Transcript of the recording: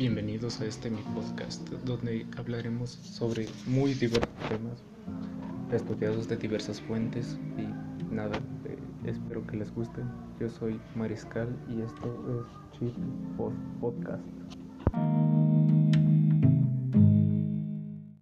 Bienvenidos a este mi podcast, donde hablaremos sobre muy diversos temas estudiados de diversas fuentes y nada, eh, espero que les gusten. Yo soy Mariscal y esto es Chip Podcast.